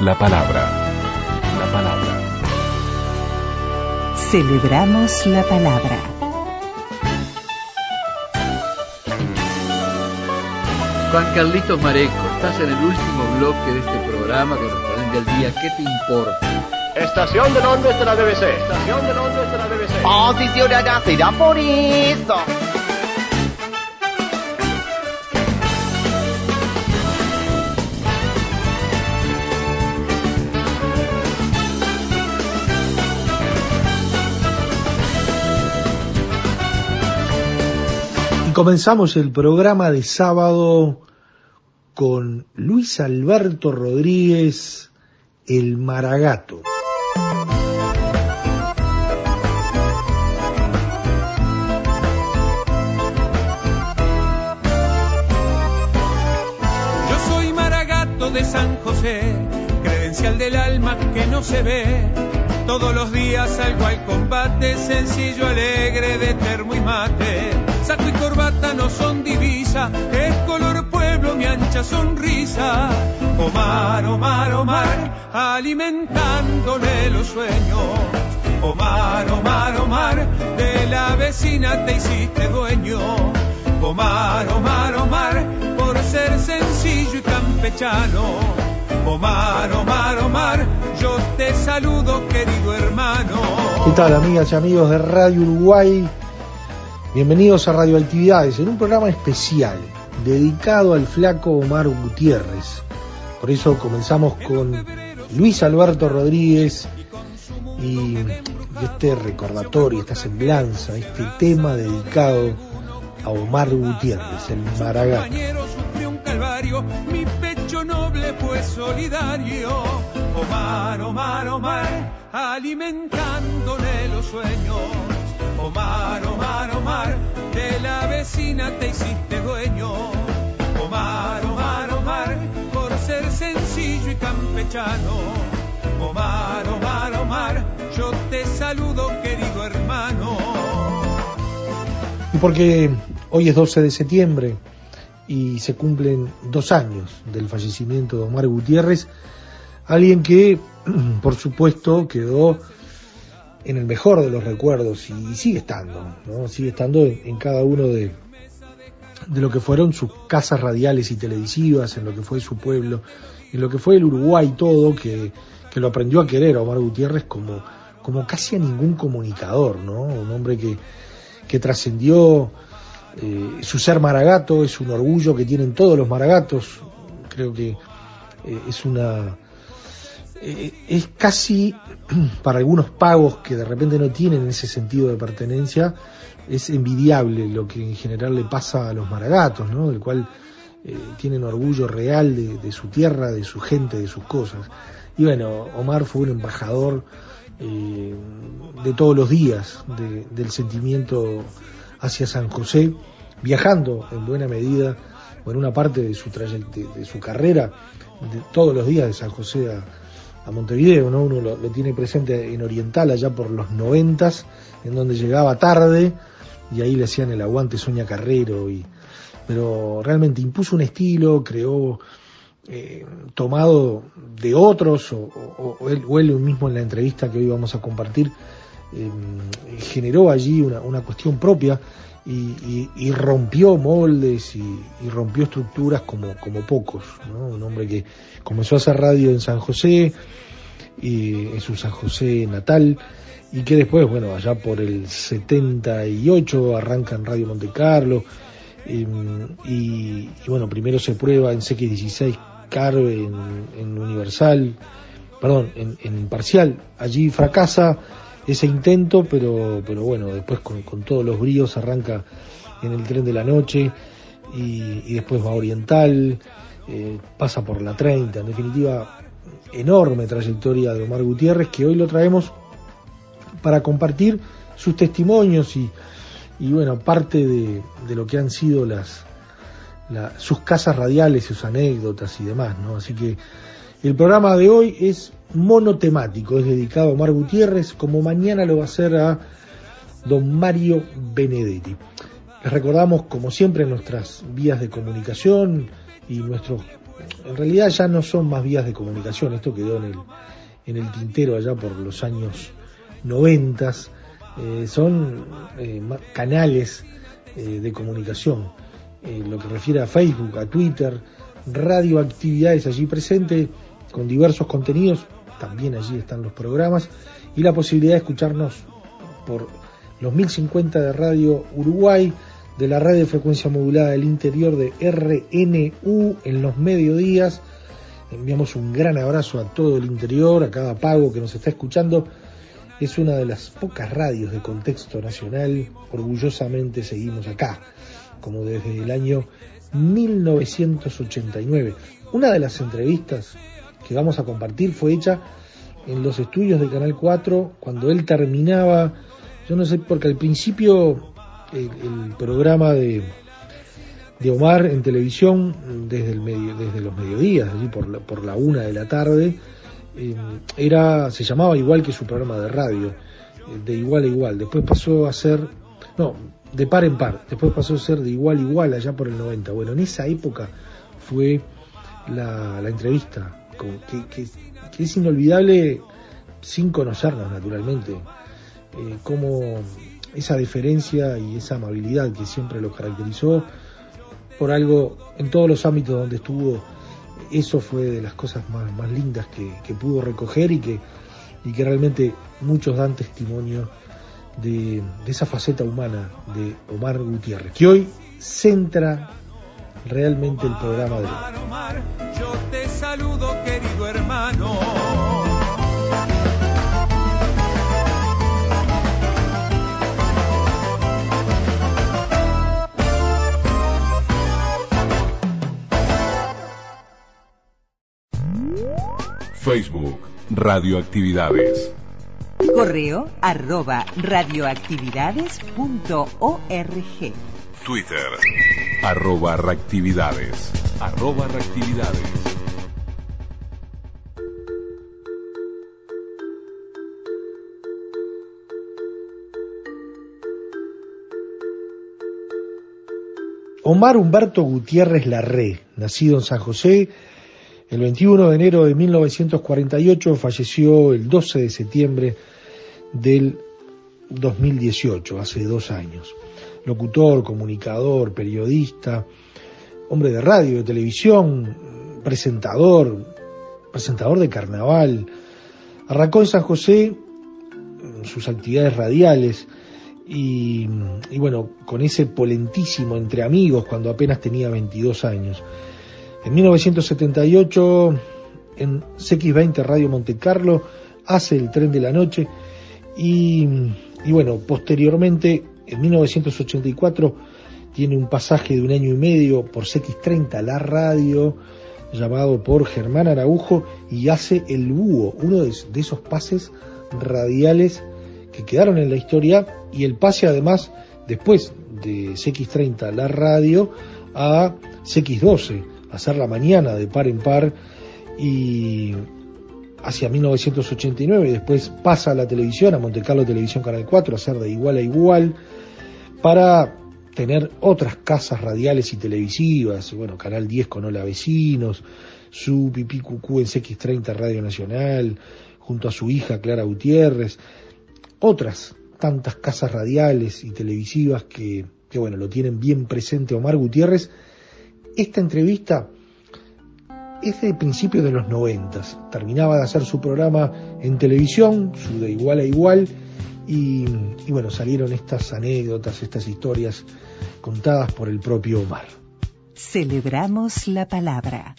La palabra. La palabra. Celebramos la palabra. Juan Carlitos Mareco, estás en el último bloque de este programa correspondiente al día. ¿Qué te importa? Estación de Londres de la BBC. Estación de Londres de la BBC. Oh, sí, ciudadana, será por eso. Comenzamos el programa de sábado con Luis Alberto Rodríguez, el Maragato. Yo soy Maragato de San José, credencial del alma que no se ve. Todos los días salgo al combate, sencillo, alegre, de termo y mate. Saco y corbata no son divisa, es color pueblo mi ancha sonrisa. Omar, Omar, Omar, alimentándole los sueños. Omar, Omar, Omar, de la vecina te hiciste dueño. Omar, Omar, Omar, por ser sencillo y campechano. Omar, Omar, Omar, yo te saludo querido hermano. ¿Qué tal amigas y amigos de Radio Uruguay? Bienvenidos a Radioactividades, en un programa especial dedicado al flaco Omar Gutiérrez. Por eso comenzamos con Luis Alberto Rodríguez y este recordatorio, esta semblanza, este tema dedicado a Omar Gutiérrez, el Maragato. mi pecho noble fue solidario. Omar, Omar, Omar, alimentándole los sueños. Omar, Omar, Omar, de la vecina te hiciste dueño. Omar, Omar, Omar, por ser sencillo y campechano. Omar, Omar, Omar, yo te saludo querido hermano. Y porque hoy es 12 de septiembre y se cumplen dos años del fallecimiento de Omar Gutiérrez, alguien que, por supuesto, quedó en el mejor de los recuerdos y sigue estando, ¿no? sigue estando en, cada uno de, de lo que fueron sus casas radiales y televisivas, en lo que fue su pueblo, en lo que fue el Uruguay todo, que, que lo aprendió a querer Omar Gutiérrez como, como casi a ningún comunicador, ¿no? Un hombre que, que trascendió eh, su ser maragato, es un orgullo que tienen todos los maragatos, creo que eh, es una... eh, es casi para algunos pagos que de repente no tienen ese sentido de pertenencia, es envidiable lo que en general le pasa a los maragatos, ¿no? Del cual eh, tienen orgullo real de, su tierra, de su gente, de sus cosas. Y bueno, Omar fue un embajador eh, de todos los días de- del sentimiento hacia San José, viajando en buena medida, o en una parte de su, de, de su carrera, de todos los días de San José a, a Montevideo, ¿no? Uno lo, tiene presente en Oriental allá por los noventas, en donde llegaba tarde y ahí le hacían el aguante Soña Carrero y pero realmente impuso un estilo, creó eh, tomado de otros o, o- o él, o él mismo en la entrevista que hoy vamos a compartir eh, generó allí una, una cuestión propia y, y- y rompió moldes y, rompió estructuras como, pocos, ¿no? un hombre que comenzó a hacer radio en San José y en su San José natal y que después, bueno, allá por el 78 arranca en Radio Monte Carlo eh, y, y bueno, primero se prueba en CX16 Carve en, Universal, perdón, en, en Parcial, allí fracasa ese intento, pero, pero bueno, después con, todos los bríos arranca en el tren de la noche y, después va a Oriental, eh, pasa por la 30, en definitiva enorme trayectoria de Omar Gutiérrez que hoy lo traemos para compartir sus testimonios y, y bueno, parte de, lo que han sido las, la, sus casas radiales, sus anécdotas y demás, ¿no? Así que el programa de hoy es monotemático, es dedicado a Omar Gutiérrez, como mañana lo va a hacer a don Mario Benedetti. Les recordamos, como siempre, nuestras vías de comunicación y nuestros... En realidad ya no son más vías de comunicación, esto quedó en el, en el tintero allá por los años noventas, eh, son eh, canales eh, de comunicación, eh, lo que refiere a Facebook, a Twitter, radioactividades allí presente, con diversos contenidos, también allí están los programas, y la posibilidad de escucharnos por los 1050 de Radio Uruguay, de la radio de frecuencia modulada del interior de RNU en los mediodías. Enviamos un gran abrazo a todo el interior, a cada pago que nos está escuchando. Es una de las pocas radios de contexto nacional. Orgullosamente seguimos acá, como desde el año 1989. Una de las entrevistas que vamos a compartir fue hecha en los estudios de Canal 4 cuando él terminaba yo no sé, porque al principio el, programa de, de, Omar en televisión, desde, el medio, desde los mediodías, allí por la, por la una de la tarde, eh, era, se llamaba igual que su programa de radio, eh, de igual a igual. Después pasó a ser, no, de par en par, después pasó a ser de igual a igual allá por el 90. Bueno, en esa época fue la entrevista, que, es inolvidable sin conocernos naturalmente eh, cómo esa deferencia y esa amabilidad que siempre lo caracterizó, por algo, en todos los ámbitos donde estuvo, eso fue de las cosas más, lindas que, que, pudo recoger y que, y que realmente muchos dan testimonio de, de esa faceta humana de Omar Gutiérrez, que hoy centra realmente el programa de hoy. Querido hermano. Facebook, Radioactividades. Correo arroba radioactividades.org. Twitter, arroba reactividades. Arroba reactividades. Omar Humberto Gutiérrez Larré, nacido en San José, el 21 de enero de 1948 falleció el 12 de septiembre del 2018, hace dos años. Locutor, comunicador, periodista, hombre de radio, de televisión, presentador, presentador de carnaval. Arrancó en San José sus actividades radiales y, y bueno, con ese polentísimo entre amigos cuando apenas tenía 22 años. En 1978, en CX20 Radio Monte Carlo, hace el tren de la noche y, y, bueno, posteriormente, en 1984, tiene un pasaje de un año y medio por CX30, la radio, llamado por Germán Araujo, y hace El Búho, uno de, de esos pases radiales que quedaron en la historia, y el pase además, después de CX30, la radio, a CX12 hacer la mañana de par en par y hacia 1989 y después pasa a la televisión, a Monte Carlo Televisión Canal 4, a hacer de igual a igual para tener otras casas radiales y televisivas, bueno, Canal 10 con Hola Vecinos, su Pipí Cucú en CX30 Radio Nacional, junto a su hija Clara Gutiérrez, otras tantas casas radiales y televisivas que, bueno, lo tienen bien presente Omar Gutiérrez, esta entrevista es de principios de los noventas. Terminaba de hacer su programa en televisión, su de igual a igual, y, y, bueno, salieron estas anécdotas, estas historias contadas por el propio Omar. Celebramos la palabra.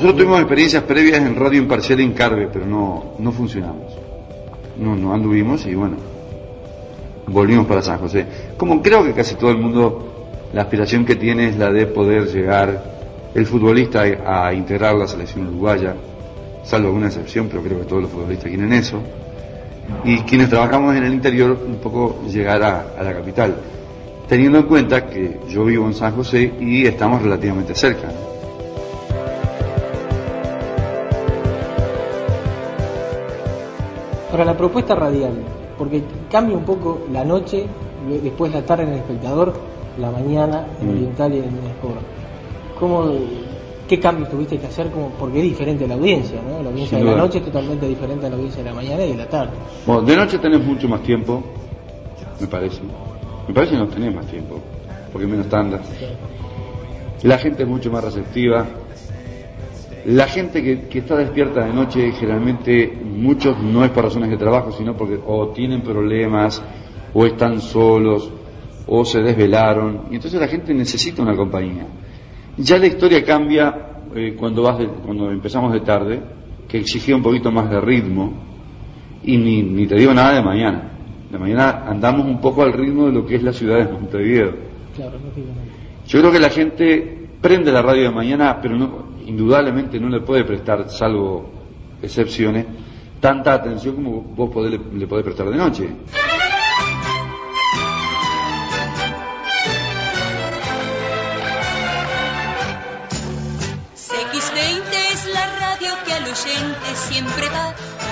Nosotros tuvimos experiencias previas en radio imparcial en Carve, pero no, no funcionamos. No, no anduvimos y bueno, volvimos para San José. Como creo que casi todo el mundo, la aspiración que tiene es la de poder llegar el futbolista a integrar la selección uruguaya, salvo alguna excepción, pero creo que todos los futbolistas quieren eso. Y quienes trabajamos en el interior, un poco llegar a la capital, teniendo en cuenta que yo vivo en San José y estamos relativamente cerca. Ahora, la propuesta radial, porque cambia un poco la noche, después la tarde en el espectador, la mañana en Mm. Oriental y en Sport. ¿Cómo, ¿Qué cambios tuviste que hacer? Como, porque es diferente la audiencia, ¿no? La audiencia Sin de la duda. noche es totalmente diferente a la audiencia de la mañana y de la tarde. Bueno, de noche tenés mucho más tiempo, me parece. Me parece que no tenés más tiempo, porque menos tandas. La gente es mucho más receptiva. La gente que, que está despierta de noche, generalmente muchos no es por razones de trabajo, sino porque o tienen problemas, o están solos, o se desvelaron. Y entonces la gente necesita una compañía. Ya la historia cambia eh, cuando, vas de- cuando empezamos de tarde, que exigía un poquito más de ritmo, y ni, ni te digo nada de mañana. De mañana andamos un poco al ritmo de lo que es la ciudad de Montevideo. Claro. Yo creo que la gente prende la radio de mañana, pero no, indudablemente no le puede prestar, salvo excepciones, tanta atención como vos le podés prestar de noche. CX20 es la radio que al oyente siempre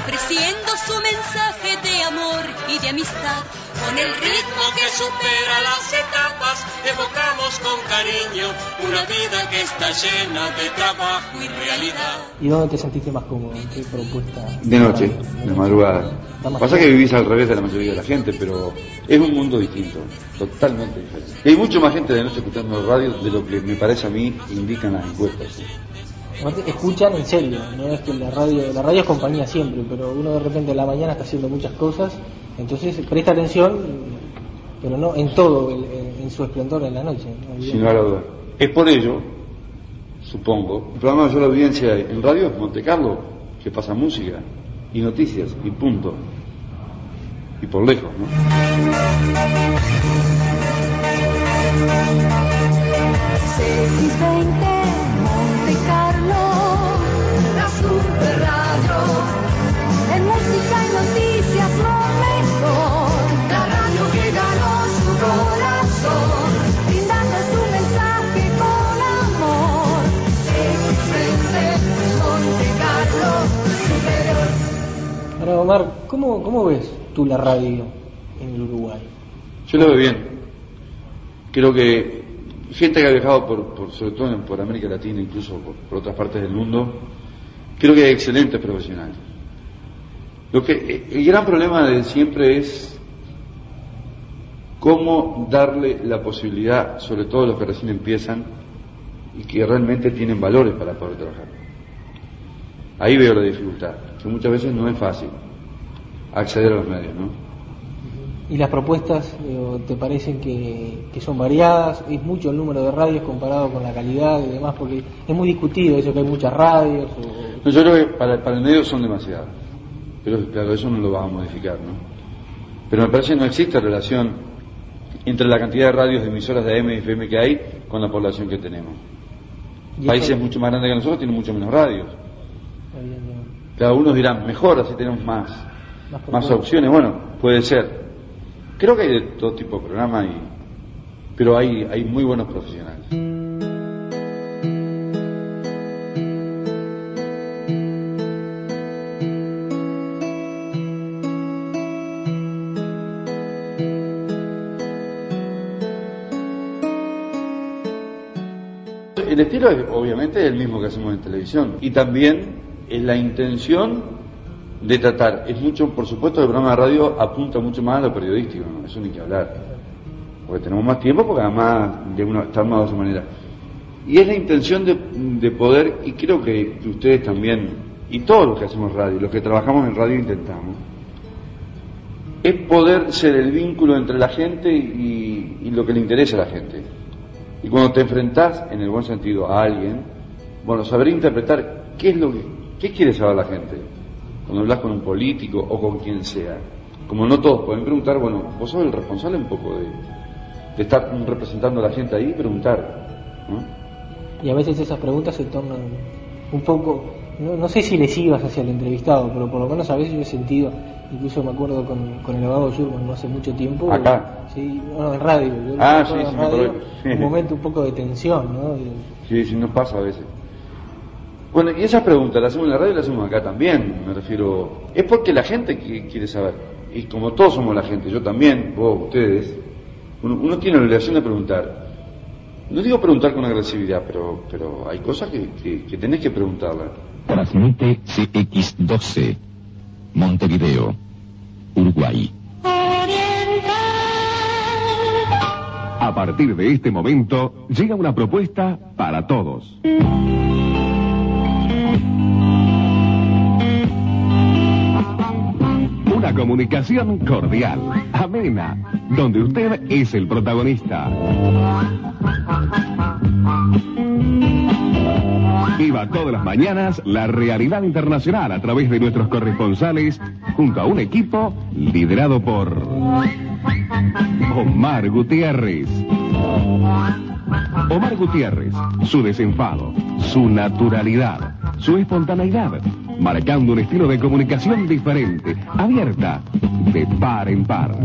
ofreciendo su mensaje de amor y de amistad. Con el ritmo que supera las etapas, evocamos con cariño una vida que está llena de trabajo y realidad. ¿Y dónde te sentiste más cómodo? ¿En ¿Qué propuesta? De noche, de madrugada. Pasa que vivís al revés de la mayoría de la gente, pero es un mundo distinto, totalmente diferente. Y hay mucho más gente de noche escuchando radio de lo que me parece a mí indican las encuestas. Escuchan en serio, no es que la radio, la radio es compañía siempre, pero uno de repente a la mañana está haciendo muchas cosas, entonces presta atención, pero no en todo, en, en su esplendor en la noche. ¿no? Sin lugar a dudas. Es por ello, supongo, el programa de mayor audiencia en radio es Monte Carlo, que pasa música y noticias y punto. Y por lejos, ¿no? Monte Carlo, la super radio, en música y noticias lo mejor, la radio que ganó su corazón, brindando su mensaje con amor. Monte Carlo, superior. Ahora, Omar, ¿cómo, ¿cómo ves tú la radio en el Uruguay? Yo lo veo bien. Creo que gente que ha viajado por, sobre todo por América Latina, incluso por, por otras partes del mundo, creo que hay excelentes profesionales. Lo que el gran problema de siempre es cómo darle la posibilidad, sobre todo a los que recién empiezan y que realmente tienen valores para poder trabajar. Ahí veo la dificultad, que muchas veces no es fácil acceder a los medios, ¿no? ¿Y las propuestas te parecen que, que son variadas? ¿Es mucho el número de radios comparado con la calidad y demás? Porque es muy discutido eso que hay muchas radios. o- No, yo creo que para, para el medio son demasiadas. Pero claro, eso no lo vamos a modificar, ¿no? Pero me parece que no existe relación entre la cantidad de radios de emisoras de AM y FM que hay con la población que tenemos. Países eso- mucho más grandes que nosotros tienen mucho menos radios. Cada uno dirá, mejor, así tenemos más, Más opciones. Bueno, puede ser. Creo que hay de todo tipo de programas, pero hay, hay muy buenos profesionales. El estilo es obviamente el mismo que hacemos en televisión y también es la intención de tratar. Es mucho, por supuesto, el programa de radio apunta mucho más a lo periodístico, ¿no? eso ni que hablar. Porque tenemos más tiempo, porque además de una, está de esa manera. Y es la intención de, de poder, y creo que, ustedes también, y todos los que hacemos radio, los que trabajamos en radio intentamos, es poder ser el vínculo entre la gente y, y lo que le interesa a la gente. Y cuando te enfrentás, en el buen sentido, a alguien, bueno, saber interpretar ¿qué es lo que, qué quiere saber la gente? Cuando hablas con un político o con quien sea. Como no todos pueden preguntar, bueno, vos sos el responsable un poco de, de estar representando a la gente ahí y preguntar. ¿no? Y a veces esas preguntas se tornan un poco, no, no sé si lesivas hacia el entrevistado, pero por lo menos a veces yo he sentido, incluso me acuerdo con, con el abogado Schurman no hace mucho tiempo. ¿Acá? Sí, no, en radio. Ah, sí, sí, me radio, acuerdo. Un momento un poco de tensión, ¿no? De- Sí, sí, nos pasa a veces. Bueno, y esas preguntas las hacemos en la radio y las hacemos acá también, me refiero. Es porque la gente qui- quiere saber. Y como todos somos la gente, yo también, vos, ustedes, uno, uno tiene la obligación de preguntar. No digo preguntar con agresividad, pero, pero hay cosas que, que, que tenés que preguntarla. Transmite CX12, Montevideo, Uruguay. A partir de este momento, llega una propuesta para todos. Una comunicación cordial, amena, donde usted es el protagonista. Viva todas las mañanas la realidad internacional a través de nuestros corresponsales junto a un equipo liderado por Omar Gutiérrez. Omar Gutiérrez, su desenfado, su naturalidad, su espontaneidad, marcando un estilo de comunicación diferente, abierta, de par en par.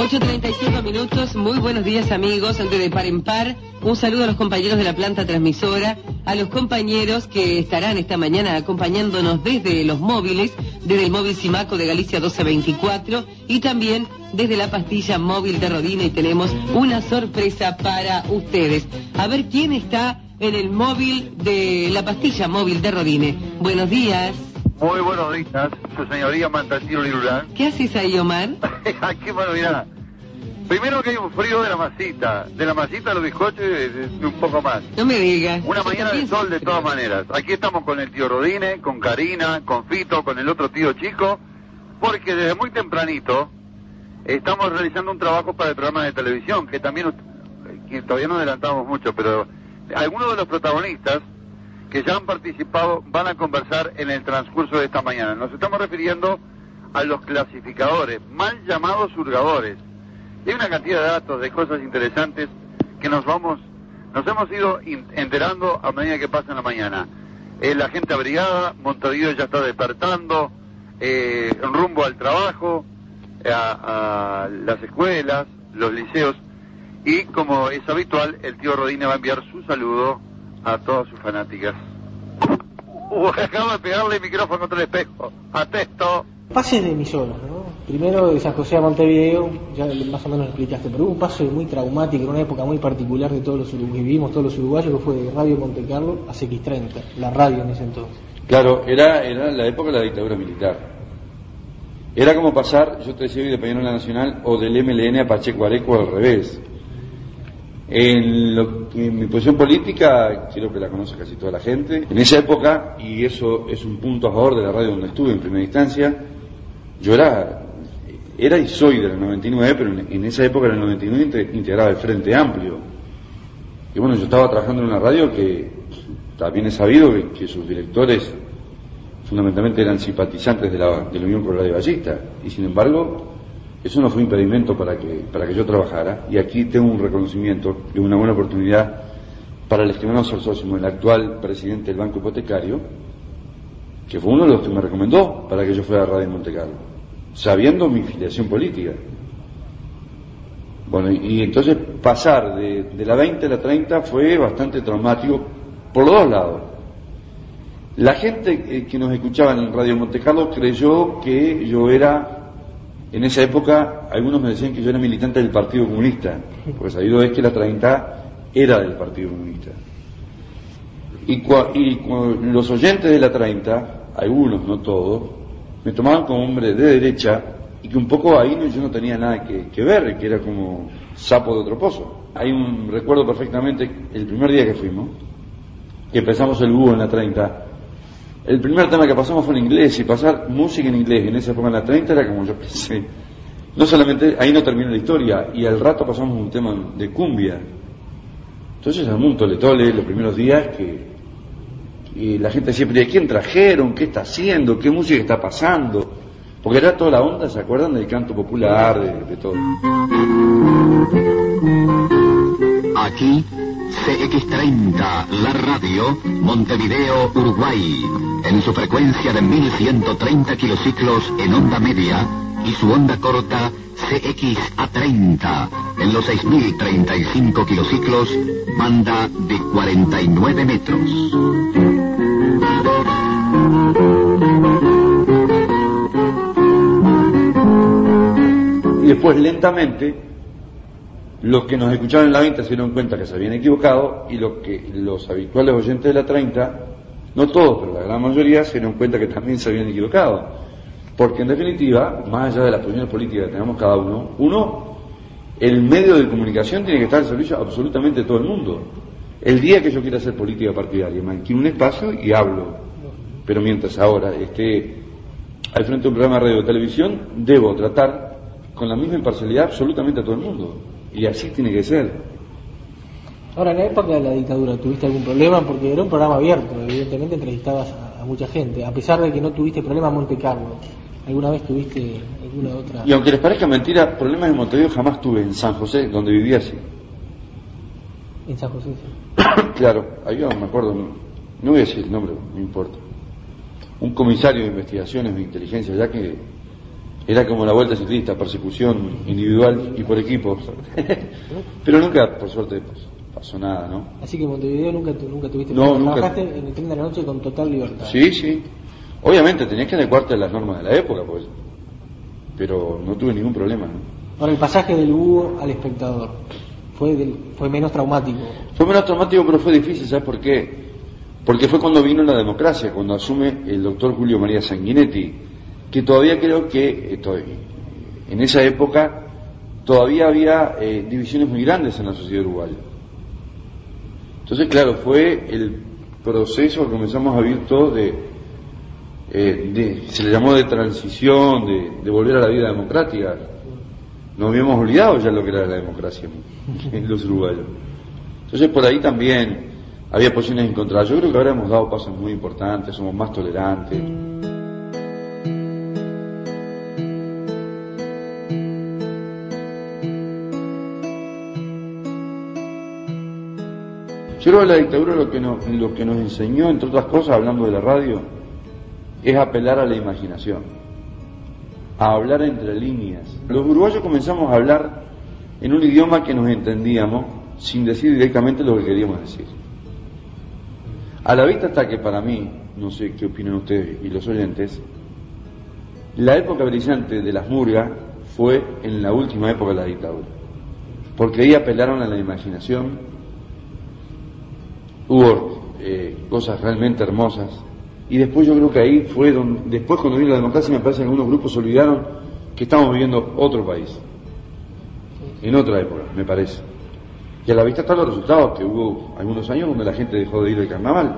8.35 minutos, muy buenos días amigos, antes de par en par, un saludo a los compañeros de la planta transmisora, a los compañeros que estarán esta mañana acompañándonos desde los móviles, desde el móvil Simaco de Galicia 1224 y también desde la pastilla móvil de Rodina y tenemos una sorpresa para ustedes. A ver quién está en el móvil de la pastilla móvil de Rodine. Buenos días. Muy buenos días, su señoría Mantatiro Lirulán. ¿Qué haces ahí, Omar? Aquí, bueno, mira. Primero que hay un frío de la masita, de la masita a los bizcochos y un poco más. No me digas. Una mañana de sol de todas maneras. Aquí estamos con el tío Rodine, con Karina, con Fito, con el otro tío chico, porque desde muy tempranito estamos realizando un trabajo para el programa de televisión, que también, que todavía no adelantamos mucho, pero algunos de los protagonistas que ya han participado van a conversar en el transcurso de esta mañana. Nos estamos refiriendo a los clasificadores, mal llamados hurgadores. Y hay una cantidad de datos, de cosas interesantes que nos vamos, nos hemos ido enterando a medida que pasa la mañana. Eh, la gente abrigada, Montevideo ya está despertando, eh, en rumbo al trabajo, a, a las escuelas, los liceos, y como es habitual, el tío Rodine va a enviar su saludo a todas sus fanáticas. Uh, acabo de pegarle el micrófono contra el espejo. Atesto. Pases de emisoras, ¿no? Primero de San José a Montevideo, ya más o menos lo explicaste, pero hubo un paso muy traumático en una época muy particular de todos los uruguayos, que vivimos todos los uruguayos, que fue de Radio Monte Carlo a CX30, la radio en ese entonces. Claro, era, era la época de la dictadura militar. Era como pasar, yo te decía hoy de Peñarol Nacional o del MLN a Pacheco Areco al revés. En, lo- en mi posición política, creo que la conoce casi toda la gente, en esa época, y eso es un punto a favor de la radio donde estuve en primera instancia, yo era, era y soy del 99, pero en, esa época, en el 99, inte- integraba el Frente Amplio. Y bueno, yo estaba trabajando en una radio que también he sabido que, sus directores fundamentalmente eran simpatizantes de la, de la Unión Coloradia Ballista. Y sin embargo, eso no fue impedimento para que, para que yo trabajara. Y aquí tengo un reconocimiento y una buena oportunidad para el estimado Sorsósimo, el actual presidente del Banco Hipotecario, que fue uno de los que me recomendó para que yo fuera a Radio Monte Carlo, sabiendo mi filiación política. Bueno, y, entonces pasar de, de la 20 a la 30 fue bastante traumático por los dos lados. La gente eh, que nos escuchaba en Radio Monte Carlo creyó que yo era, en esa época, algunos me decían que yo era militante del Partido Comunista, porque sabido es que la 30 era del Partido Comunista. Y, cua- y los oyentes de la 30, algunos, no todos, me tomaban como hombre de derecha y que un poco ahí yo no tenía nada que, que ver, que era como sapo de otro pozo. Hay un recuerdo perfectamente el primer día que fuimos, que empezamos el búho en la 30. El primer tema que pasamos fue en inglés y pasar música en inglés en esa época en la 30 era como yo pensé, no solamente ahí no termina la historia, y al rato pasamos un tema de cumbia. Entonces armó un tole tole los primeros días que y la gente siempre, ¿de quién trajeron? ¿Qué está haciendo? ¿Qué música está pasando? Porque era toda la onda, ¿se acuerdan del canto popular, de todo? Aquí, CX30, la radio, Montevideo, Uruguay, en su frecuencia de 1130 kilociclos en onda media y su onda corta CXA30 en los 6035 kilociclos, banda de 49 metros. Y después lentamente los que nos escuchaban en la 20 se dieron cuenta que se habían equivocado y lo que los habituales oyentes de la 30, no todos, pero la gran mayoría, se dieron cuenta que también se habían equivocado. Porque en definitiva, más allá de las posiciones políticas que tenemos cada uno, uno, el medio de comunicación tiene que estar al servicio absolutamente de todo el mundo. El día que yo quiera hacer política partidaria, me alquilo un espacio y hablo. Pero mientras ahora esté al frente de un programa de radio o televisión, debo tratar con la misma imparcialidad absolutamente a todo el mundo. Y así tiene que ser. Ahora, en la época de la dictadura, ¿tuviste algún problema? Porque era un programa abierto, evidentemente entrevistabas a, a mucha gente, a pesar de que no tuviste problema en Monte Carlo. ¿Alguna vez tuviste alguna otra? Y aunque les parezca mentira, problemas en Montevideo jamás tuve en San José, donde vivía así. En San José, sí. claro, había, me acuerdo, no, no voy a decir el nombre, no importa. Un comisario de investigaciones de inteligencia, ya que era como la vuelta ciclista, persecución individual y por equipos. Pero nunca, por suerte, pues, pasó nada, ¿no? Así que en Montevideo nunca, nunca tuviste No, nunca. Trabajaste en el tren de la noche con total libertad. Sí, sí. Obviamente tenías que adecuarte a las normas de la época, pues. Pero no tuve ningún problema, ¿no? Ahora, el pasaje del búho al espectador fue, del- fue menos traumático. Fue menos traumático, pero fue difícil, ¿sabes por qué? Porque fue cuando vino la democracia, cuando asume el doctor Julio María Sanguinetti, que todavía creo que eh, en esa época todavía había eh, divisiones muy grandes en la sociedad uruguaya. Entonces, claro, fue el proceso que comenzamos a vivir todos de, eh, de- se le llamó de transición, de, de volver a la vida democrática. Nos habíamos olvidado ya lo que era la democracia en los uruguayos. Entonces por ahí también había posiciones encontradas. Yo creo que ahora hemos dado pasos muy importantes, somos más tolerantes. Yo creo que la dictadura lo que, nos, lo que nos enseñó, entre otras cosas, hablando de la radio, es apelar a la imaginación, a hablar entre líneas. Los uruguayos comenzamos a hablar en un idioma que nos entendíamos sin decir directamente lo que queríamos decir. A la vista está que para mí, no sé qué opinan ustedes y los oyentes, la época brillante de las murgas fue en la última época de la dictadura, porque ahí apelaron a la imaginación, hubo eh, cosas realmente hermosas, y después yo creo que ahí fue donde, después cuando vino la democracia me parece que algunos grupos se olvidaron que estamos viviendo otro país, en otra época, me parece. Y a la vista están los resultados, que hubo algunos años donde la gente dejó de ir al carnaval.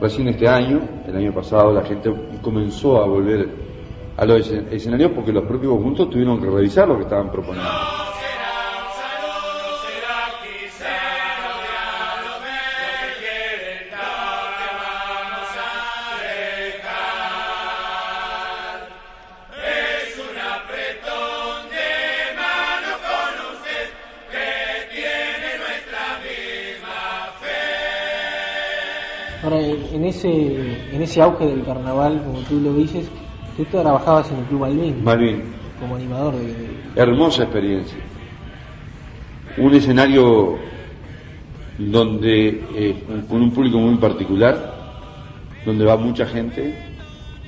Recién este año, el año pasado, la gente comenzó a volver a los escen- escenarios porque los propios conjuntos tuvieron que revisar lo que estaban proponiendo. Ese, en ese auge del carnaval, como tú lo dices, tú trabajabas en el Club Malvin Malvin, como animador de, hermosa experiencia. Un escenario donde, eh, con un público muy particular, donde va mucha gente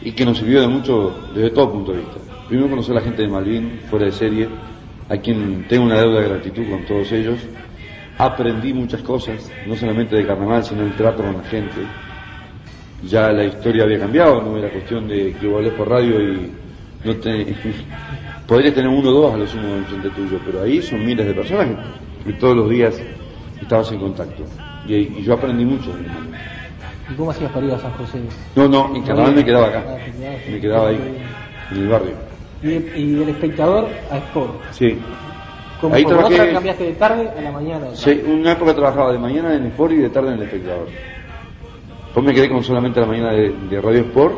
y que nos sirvió de mucho desde todo punto de vista. Primero conocer a la gente de Malvin, fuera de serie, a quien tengo una deuda de gratitud con todos ellos. Aprendí muchas cosas, no solamente de carnaval, sino el trato con la gente. Ya la historia había cambiado, no era cuestión de que hables por radio y no te... Podrías tener uno o dos a lo sumo enfrente tuyo, pero ahí son miles de personas que, todos los días estabas en contacto. Y, y yo aprendí mucho. ¿Y cómo hacías para ir a San José? No, no, en carnaval me quedaba acá. Ah. Me quedaba ahí, en el barrio. Y, y del espectador a Sport. Sí. Como Ahí trabajé- cambiaste de tarde a la mañana. Sí, una época trabajaba de mañana en Sport y de tarde en el espectador. Después me quedé con solamente la mañana de, Radio Sport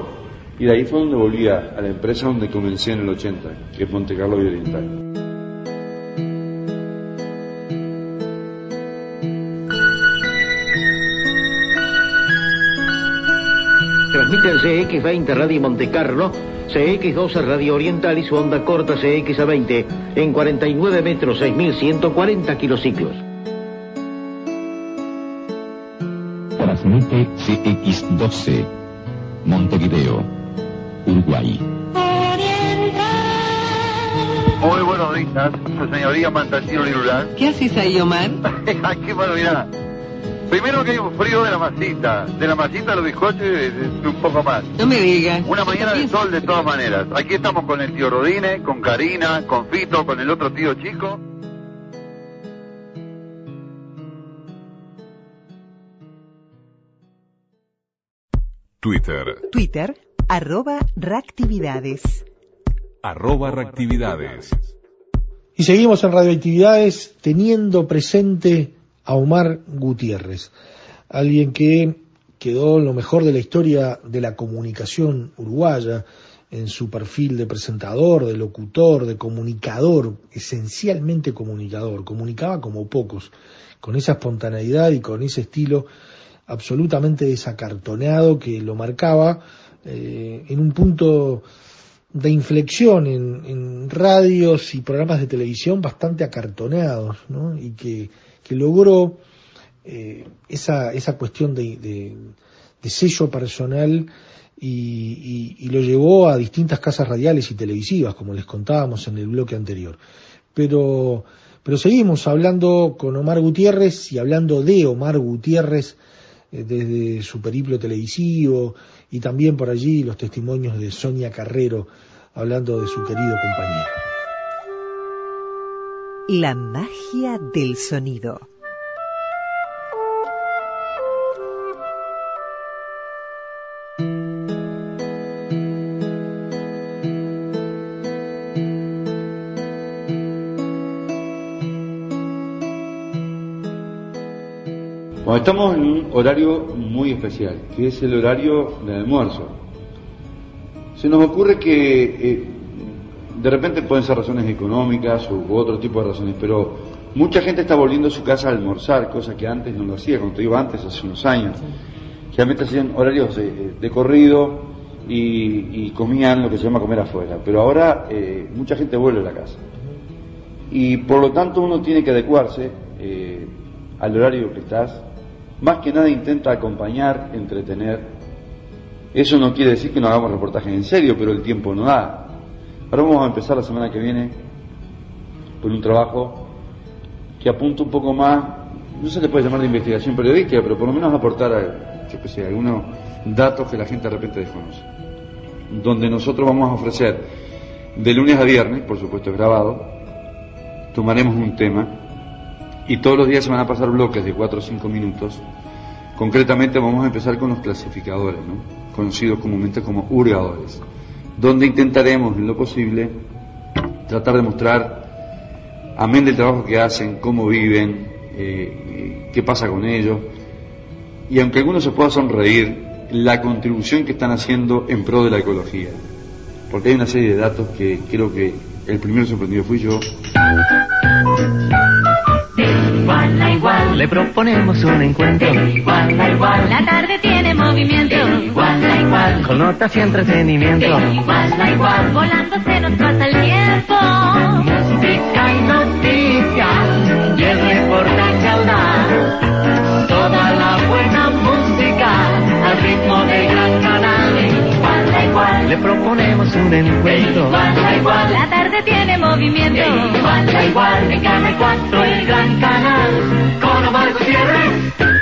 y de ahí fue donde volví a, a la empresa donde comencé en el 80, que es Monte Carlo y Oriental. Transmite el CX20 Radio Monte Carlo, CX12 Radio Oriental y su onda corta CX20 en 49 metros 6140 kilociclos. Transmite CX12, Montevideo, Uruguay. Muy buenos días, su señoría Mantantino Lirular. ¿Qué haces ahí, Omar? Aquí, bueno, mirá. Primero que hay un frío de la masita, de la masita a los bizcochos y un poco más. No me digas. Una mañana de sol de todas maneras. Aquí estamos con el tío Rodine, con Karina, con Fito, con el otro tío chico. Twitter, Twitter, arroba reactividades. arroba reactividades. Y seguimos en radioactividades teniendo presente a Omar Gutiérrez, alguien que quedó en lo mejor de la historia de la comunicación uruguaya, en su perfil de presentador, de locutor, de comunicador, esencialmente comunicador, comunicaba como pocos, con esa espontaneidad y con ese estilo absolutamente desacartonado que lo marcaba eh, en un punto de inflexión en, en radios y programas de televisión bastante acartonados, ¿no? Y que, que logró eh, esa, esa cuestión de, de- de sello personal y, y- y lo llevó a distintas casas radiales y televisivas, como les contábamos en el bloque anterior. Pero, pero seguimos hablando con Omar Gutiérrez y hablando de Omar Gutiérrez desde su periplo televisivo y también por allí los testimonios de Sonia Carrero hablando de su querido compañero. La magia del sonido. Estamos en un horario muy especial, que es el horario del almuerzo. Se nos ocurre que eh, de repente pueden ser razones económicas u otro tipo de razones, pero mucha gente está volviendo a su casa a almorzar, cosa que antes no lo hacía, como te digo antes, hace unos años. Generalmente hacían horarios de, de corrido y, comían lo que se llama comer afuera, pero ahora eh, mucha gente vuelve a la casa. Y por lo tanto uno tiene que adecuarse eh, al horario que estás. Más que nada intenta acompañar, entretener. Eso no quiere decir que no hagamos reportajes en serio, pero el tiempo no da. Ahora vamos a empezar la semana que viene con un trabajo que apunta un poco más, no se le puede llamar de investigación periodística, pero por lo menos aportar, a, yo qué sé, algunos datos que la gente de repente desconoce. Donde nosotros vamos a ofrecer de lunes a viernes, por supuesto es grabado, tomaremos un tema y todos los días se van a pasar bloques de 4 o 5 minutos. Concretamente vamos a empezar con los clasificadores, ¿no? conocidos comúnmente como hurgadores, donde intentaremos en lo posible tratar de mostrar, amén del trabajo que hacen, cómo viven, eh, qué pasa con ellos, y aunque algunos se pueda sonreír, la contribución que están haciendo en pro de la ecología. Porque hay una serie de datos que creo que el primero sorprendido fui yo. Le proponemos un encuentro. Igual a igual. La tarde tiene movimiento. Igual a igual. Con notas y entretenimiento. Igual a igual. Volando se nos pasa el tiempo. Música y noticias. Y el reportaje audaz. Toda la buena música. Al ritmo de gran canal. Igual a igual. Le proponemos un encuentro. Igual a igual. La tarde tiene movimiento. Igual a igual. En Canal 4 el gran canal. Gutiérrez.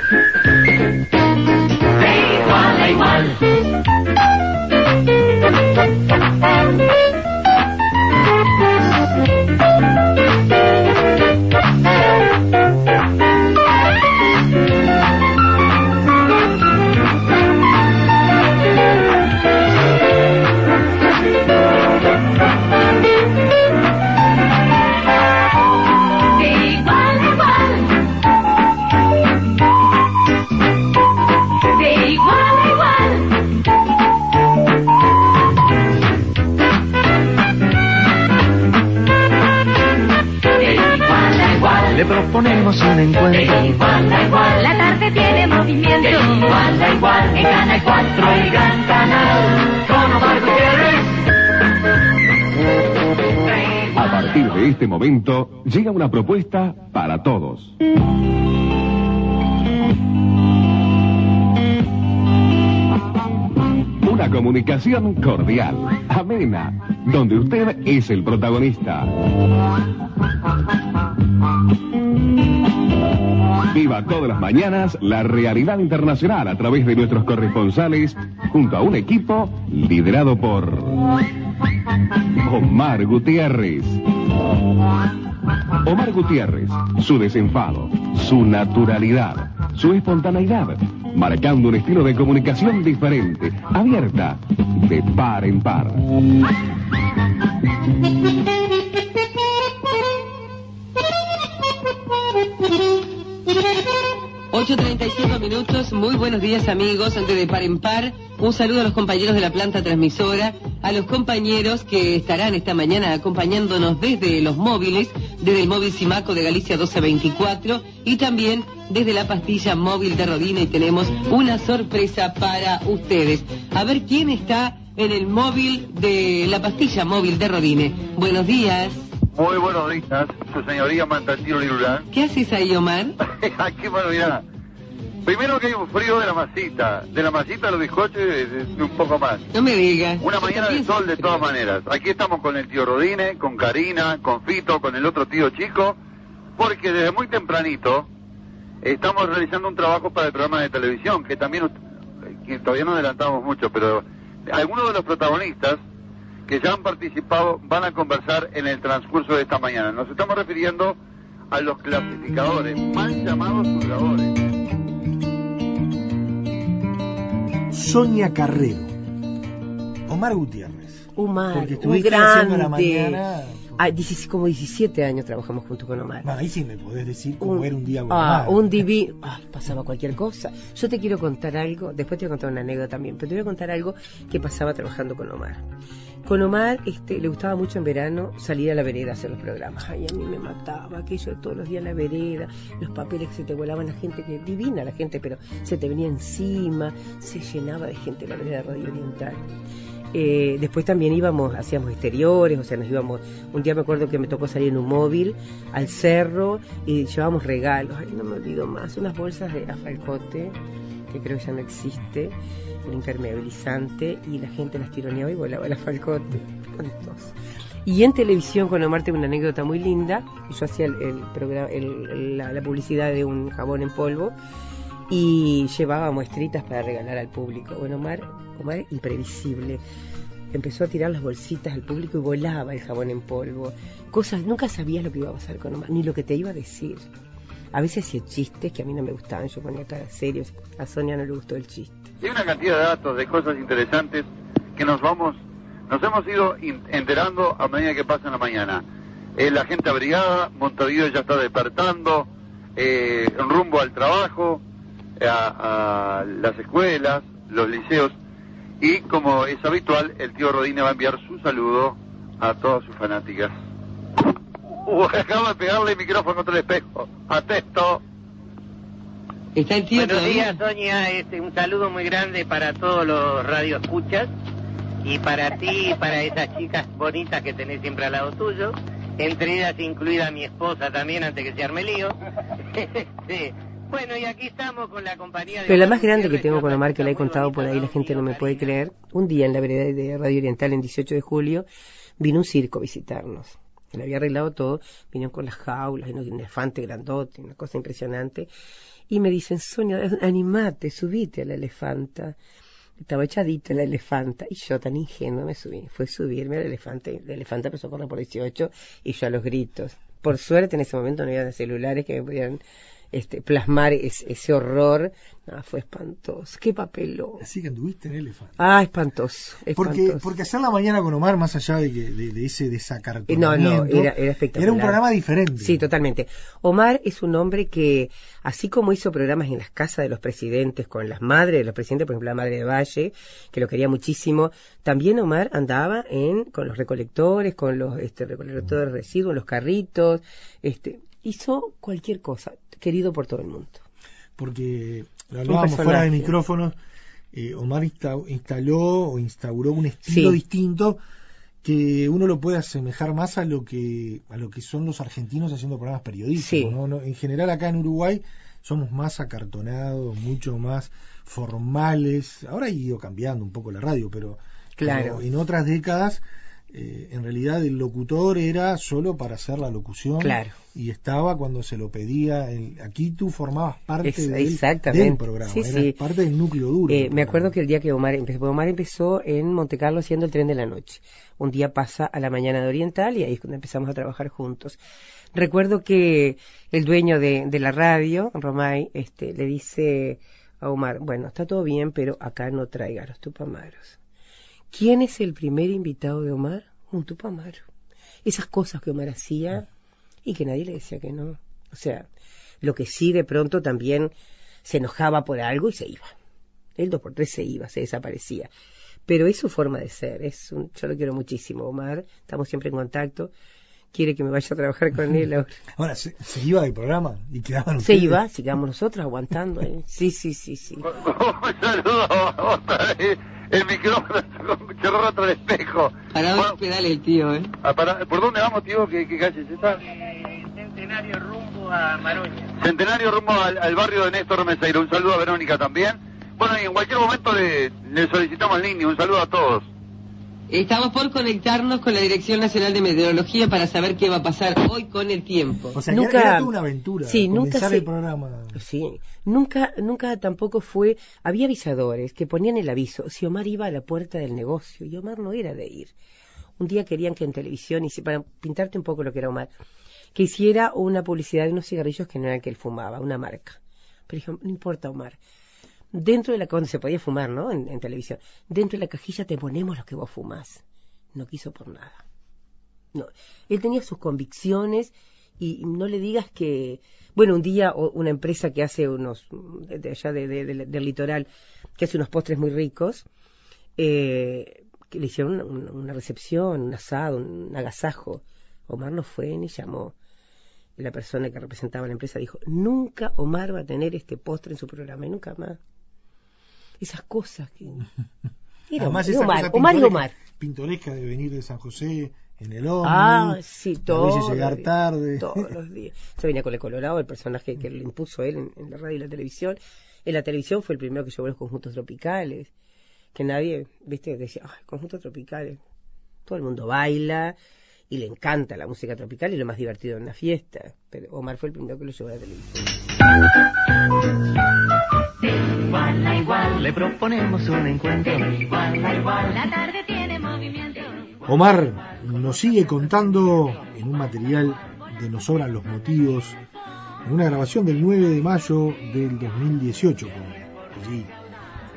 Proponemos un encuentro. De igual a igual. La tarde tiene movimiento. De igual a igual. En Canal 4 el gran canal. Con Omar Gutiérrez. A partir de este momento, llega una propuesta para todos. Una comunicación cordial, amena, donde usted es el protagonista. Viva todas las mañanas la realidad internacional a través de nuestros corresponsales junto a un equipo liderado por Omar Gutiérrez. Omar Gutiérrez, su desenfado, su naturalidad, su espontaneidad, marcando un estilo de comunicación diferente, abierta, de par en par. 8.35 minutos, muy buenos días amigos, antes de par en par, un saludo a los compañeros de la planta transmisora, a los compañeros que estarán esta mañana acompañándonos desde los móviles, desde el móvil Simaco de Galicia 1224 y también desde la pastilla móvil de Rodina y tenemos una sorpresa para ustedes. A ver quién está en el móvil de la pastilla móvil de Rodine. Buenos días. Muy buenos días, su señoría Mantantino Lirulán. ¿Qué haces ahí, Omar? Aquí, bueno, mirá. Primero que hay un frío de la masita, de la masita a los bizcochos un poco más. No me digas. Una mañana de sol de todas maneras. Aquí estamos con el tío Rodine, con Karina, con Fito, con el otro tío chico, porque desde muy tempranito estamos realizando un trabajo para el programa de televisión, que también, que todavía no adelantamos mucho, pero algunos de los protagonistas que ya han participado van a conversar en el transcurso de esta mañana. Nos estamos refiriendo a los clasificadores, mal llamados jugadores. Sonia Carrero. Omar Gutiérrez. Omar, Porque un estuviste haciendo la mañana. Ah, 16 como 17 años trabajamos junto con Omar. Bueno, ahí sí me podés decir cómo era un día con Ah, Omar. un divino. Ah, pasaba cualquier cosa. Yo te quiero contar algo, después te voy a contar una anécdota también, pero te voy a contar algo que pasaba trabajando con Omar. Con Omar este, le gustaba mucho en verano salir a la vereda a hacer los programas. Ay, a mí me mataba aquello de todos los días en la vereda, los papeles que se te volaban, la gente que divina la gente, pero se te venía encima, se llenaba de gente la vereda de Radio Oriental. Eh, después también íbamos, hacíamos exteriores, o sea, nos íbamos, un día me acuerdo que me tocó salir en un móvil al cerro y llevábamos regalos, no me olvido más, unas bolsas de afalcote, que creo que ya no existe, un impermeabilizante, y la gente las tironeaba y volaba el afalcote. Y en televisión con Omar tengo una anécdota muy linda, yo hacía el, programa, la, la publicidad de un jabón en polvo, y llevaba muestritas para regalar al público. Bueno, Omar, Omar imprevisible. Empezó a tirar las bolsitas al público y volaba el jabón en polvo. Cosas, nunca sabías lo que iba a pasar con Omar, ni lo que te iba a decir. A veces hacía chistes que a mí no me gustaban, yo ponía cara serio, a Sonia no le gustó el chiste. Hay una cantidad de datos, de cosas interesantes que nos vamos, nos hemos ido enterando a medida que pasa la mañana. Eh, la gente abrigada, Montevideo ya está despertando, eh, rumbo al trabajo, a las escuelas, los liceos, y como es habitual, el tío Rodine va a enviar su saludo a todas sus fanáticas. Uh, acabo de pegarle el micrófono contra el espejo. Atesto. Está el tío Buenos todavía. días, Sonia. Este, un saludo muy grande para todos los radioescuchas y para ti y para esas chicas bonitas que tenés siempre al lado tuyo. Entre ellas incluida mi esposa también, antes que se arme lío. Este, bueno, y aquí estamos con la compañía de... Pero la más grande que tengo con Omar, que la he contado por ahí, la gente no me puede creer, un día en la vereda de Radio Oriental, en 18 de julio, vino un circo a visitarnos. Le había arreglado todo, vinieron con las jaulas, un elefante grandote, una cosa impresionante. Y me dicen, Sonia, animate, subite a la elefanta. Estaba echadita la elefanta y yo tan ingenuo me subí. Fue subirme al elefante. El elefante empezó a correr por 18 y yo a los gritos. Por suerte en ese momento no había celulares que me pudieran este, plasmar es- ese horror. Ah, fue espantoso. Qué papelón. Así que anduviste en elefante. Ah, espantoso. Porque, espantoso. porque hacer la mañana con Omar, más allá de, que, de, de ese Eh, desacartonamiento, No, no, era, era espectacular. era un programa diferente. Sí, totalmente. Omar es un hombre que, así como hizo programas en las casas de los presidentes, con las madres de los presidentes, por ejemplo, la madre de Valle, que lo quería muchísimo, también Omar andaba en, con los recolectores, con los este, recolectores de residuos, los carritos, este, hizo cualquier cosa, querido por todo el mundo. Porque lo hablábamos fuera de micrófonos, eh, Omar insta- instaló o instauró un estilo Sí. distinto que uno lo puede asemejar más a lo que a lo que son los argentinos haciendo programas periodísticos. Sí. ¿no? No, En general acá en Uruguay somos más acartonados, mucho más formales. Ahora ha ido cambiando un poco la radio, pero, Claro. pero en otras décadas eh, en realidad el locutor era solo para hacer la locución Claro. y estaba cuando se lo pedía. el- aquí tú formabas parte Es- del, exactamente. del programa, Sí, eras sí. parte del núcleo duro. Eh, del me acuerdo que el día que Omar empezó, Omar empezó en Monte Carlo haciendo el tren de la noche. Un día pasa a la mañana de Oriental y ahí es cuando empezamos a trabajar juntos. Recuerdo que el dueño de, de la radio, Romay, este, le dice a Omar, bueno, está todo bien, pero acá no traiga los tupamaros. ¿Quién es el primer invitado de Omar? Un tupamaro. Esas cosas que Omar hacía y que nadie le decía que no. O sea, lo que sí de pronto también se enojaba por algo y se iba. El dos por tres se iba, se desaparecía. Pero es su forma de ser. Es un, yo lo quiero muchísimo, Omar. Estamos siempre en contacto. Quiere que me vaya a trabajar con él ahora. Ahora, se, se iba del programa y quedaban Se ustedes. iba, sigamos nosotros aguantando. ¿eh? Sí, sí, sí, sí. Saludos otra vez. El micrófono cerró otro el espejo. Para dos pedales el tío, ¿eh? Ah, para- ¿Por dónde vamos, tío? ¿Qué, qué calle es esta? Centenario rumbo a Maroña. Centenario rumbo al, al barrio de Néstor Meseiro. Un saludo a Verónica también. Bueno, y en cualquier momento le, le solicitamos línea. Un saludo a todos. Estamos por conectarnos con la Dirección Nacional de Meteorología para saber qué va a pasar hoy con el tiempo. O sea, que Nunca- era, era toda una aventura. Sí, nunca se- el programa. Sí, nunca, nunca tampoco fue, había avisadores que ponían el aviso, si Omar iba a la puerta del negocio, y Omar no era de ir. Un día querían que en televisión, hici- para pintarte un poco lo que era Omar, que hiciera una publicidad de unos cigarrillos que no eran que él fumaba, una marca. Pero dijo, no importa Omar, dentro de la, cuando se podía fumar, ¿no? En, televisión, dentro de la cajilla te ponemos lo que vos fumás. No quiso por nada. No, él tenía sus convicciones y no le digas que, bueno, un día una empresa que hace unos, de allá de- de- de- del litoral, que hace unos postres muy ricos, eh, que le hicieron una, recepción, un asado, un agasajo. Omar no fue ni llamó. La persona que representaba la empresa dijo, nunca Omar va a tener este postre en su programa, y nunca más. Esas cosas que... Era Además, Omar, esa Omar, cosa Omar y pintoresca- Omar. Pintoresca de venir de San José en el ómnibus. Ah, sí, a todos veces llegar días, tarde. Todos los días. Se venía con el Colorado, el personaje que le impuso él en, en la radio y la televisión. En la televisión fue el primero que llevó los conjuntos tropicales. Que nadie, viste, decía, ay, conjuntos tropicales. Todo el mundo baila y le encanta la música tropical y lo más divertido en la fiesta. Pero Omar fue el primero que lo llevó a la televisión. Igual. Le proponemos un encuentro. Igual a igual. La tarde tiene movimiento. Omar nos sigue contando en un material de Nos sobran los motivos, en una grabación del 9 de mayo del 2018, con, allí,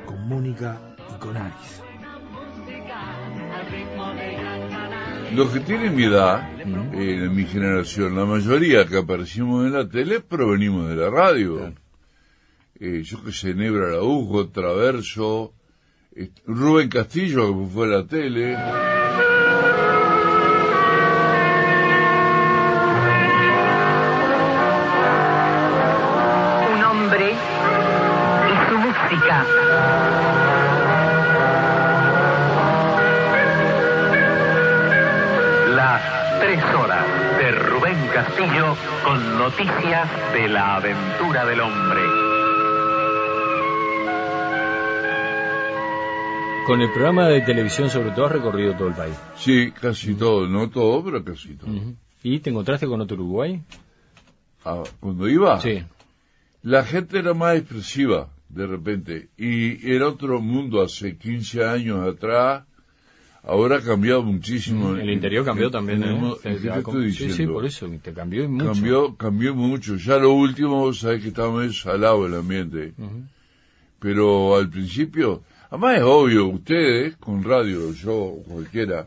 con Mónica y con Aris. Los que tienen mi edad, eh, de mi generación, la mayoría que aparecimos en la tele provenimos de la radio. Eh, yo que sé, Nebra Araujo, Traverso, eh, Rubén Castillo que fue a la tele. Un hombre y su música. Las tres horas de Rubén Castillo con noticias de la aventura del hombre. Con el programa de televisión sobre todo has recorrido todo el país. Sí, casi todo, no todo, pero casi todo. ¿Y te encontraste con otro Uruguay? Ah, ¿Cuando iba? Sí. La gente era más expresiva, de repente, y era otro mundo hace 15 años atrás. Ahora ha cambiado muchísimo. El interior cambió En- también, en ¿eh? mo- Te- ¿qué te te- estoy sí, sí, por eso, te cambió mucho. Cambió, cambió mucho. Ya lo último, sabes que estaba medio salado el ambiente. Pero al principio, además es obvio, ustedes con radio, yo, cualquiera,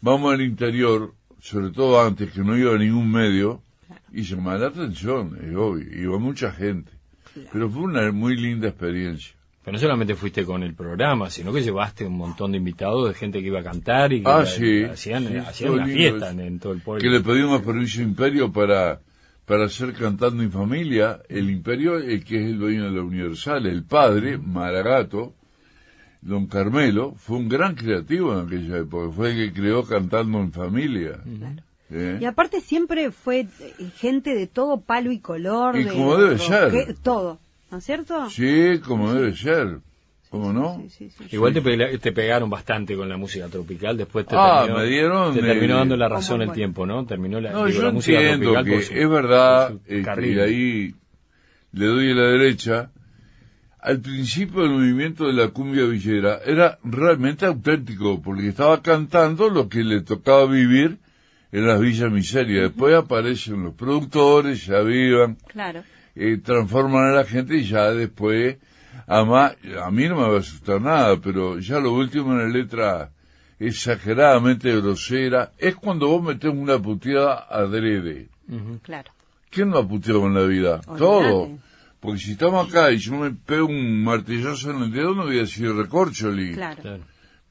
vamos al interior, sobre todo antes que no iba a ningún medio, y llama la atención, es obvio, iba mucha gente. Pero fue una muy linda experiencia. Pero no solamente fuiste con el programa, sino que llevaste un montón de invitados de gente que iba a cantar y que Ah, la- sí. hacían, sí, hacían fue una fiesta en, en todo el pueblo. Que le pedimos permiso a Imperio para, para hacer Cantando en Familia, el Imperio, el que es el dueño de la Universal, el padre, Maragato, don Carmelo, fue un gran creativo en aquella época, fue el que creó Cantando en Familia. ¿Eh? Y aparte siempre fue eh, gente de todo palo y color. Y de como debe roque- ser. Todo, ¿no es cierto? Sí, como debe ser. ¿Cómo no? Igual te, pe- te pegaron bastante con la música tropical, después te Ah, terminó, me dieron, te terminó dando la razón el tiempo, ¿no? Terminó la, No, digo, yo la música entiendo tropical que su- es verdad, este, y ahí le doy a la derecha. Al principio el movimiento de la cumbia villera era realmente auténtico, porque estaba cantando lo que le tocaba vivir en las villas miserias. Después aparecen los productores, se avivan, Claro. eh, transforman a la gente y ya después, a mí no me va a asustar nada, pero ya lo último en la letra exageradamente grosera es cuando vos metés una puteada adrede. Claro. ¿Quién no ha puteado en la vida? Todo. Porque si estamos acá y yo me pego un martillazo en el dedo, no voy a decir recorcholi. Claro.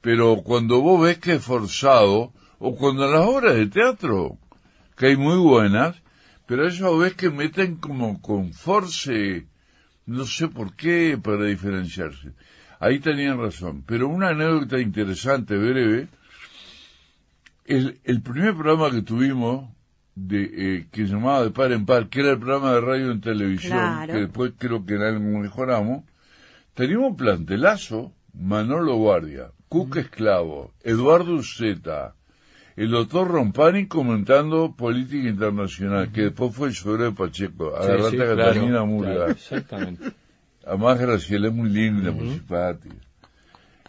Pero cuando vos ves que es forzado, o cuando en las obras de teatro, que hay muy buenas, pero eso ves que meten como con force, no sé por qué, para diferenciarse. Ahí tenían razón. Pero una anécdota interesante, breve, el, el primer programa que tuvimos, de, eh, que se llamaba De Par en Par, que era el programa de radio en televisión, Claro. que después creo que en algo mejoramos, teníamos un plantelazo, Manolo Guardia, Cuca Esclavo, Eduardo Uceta, el doctor Rompani comentando política internacional, que después fue el sobre de Pacheco, Sí, agarrate sí, a claro, Catalina Murga. claro, exactamente. Además Graciela es muy linda, muy simpática.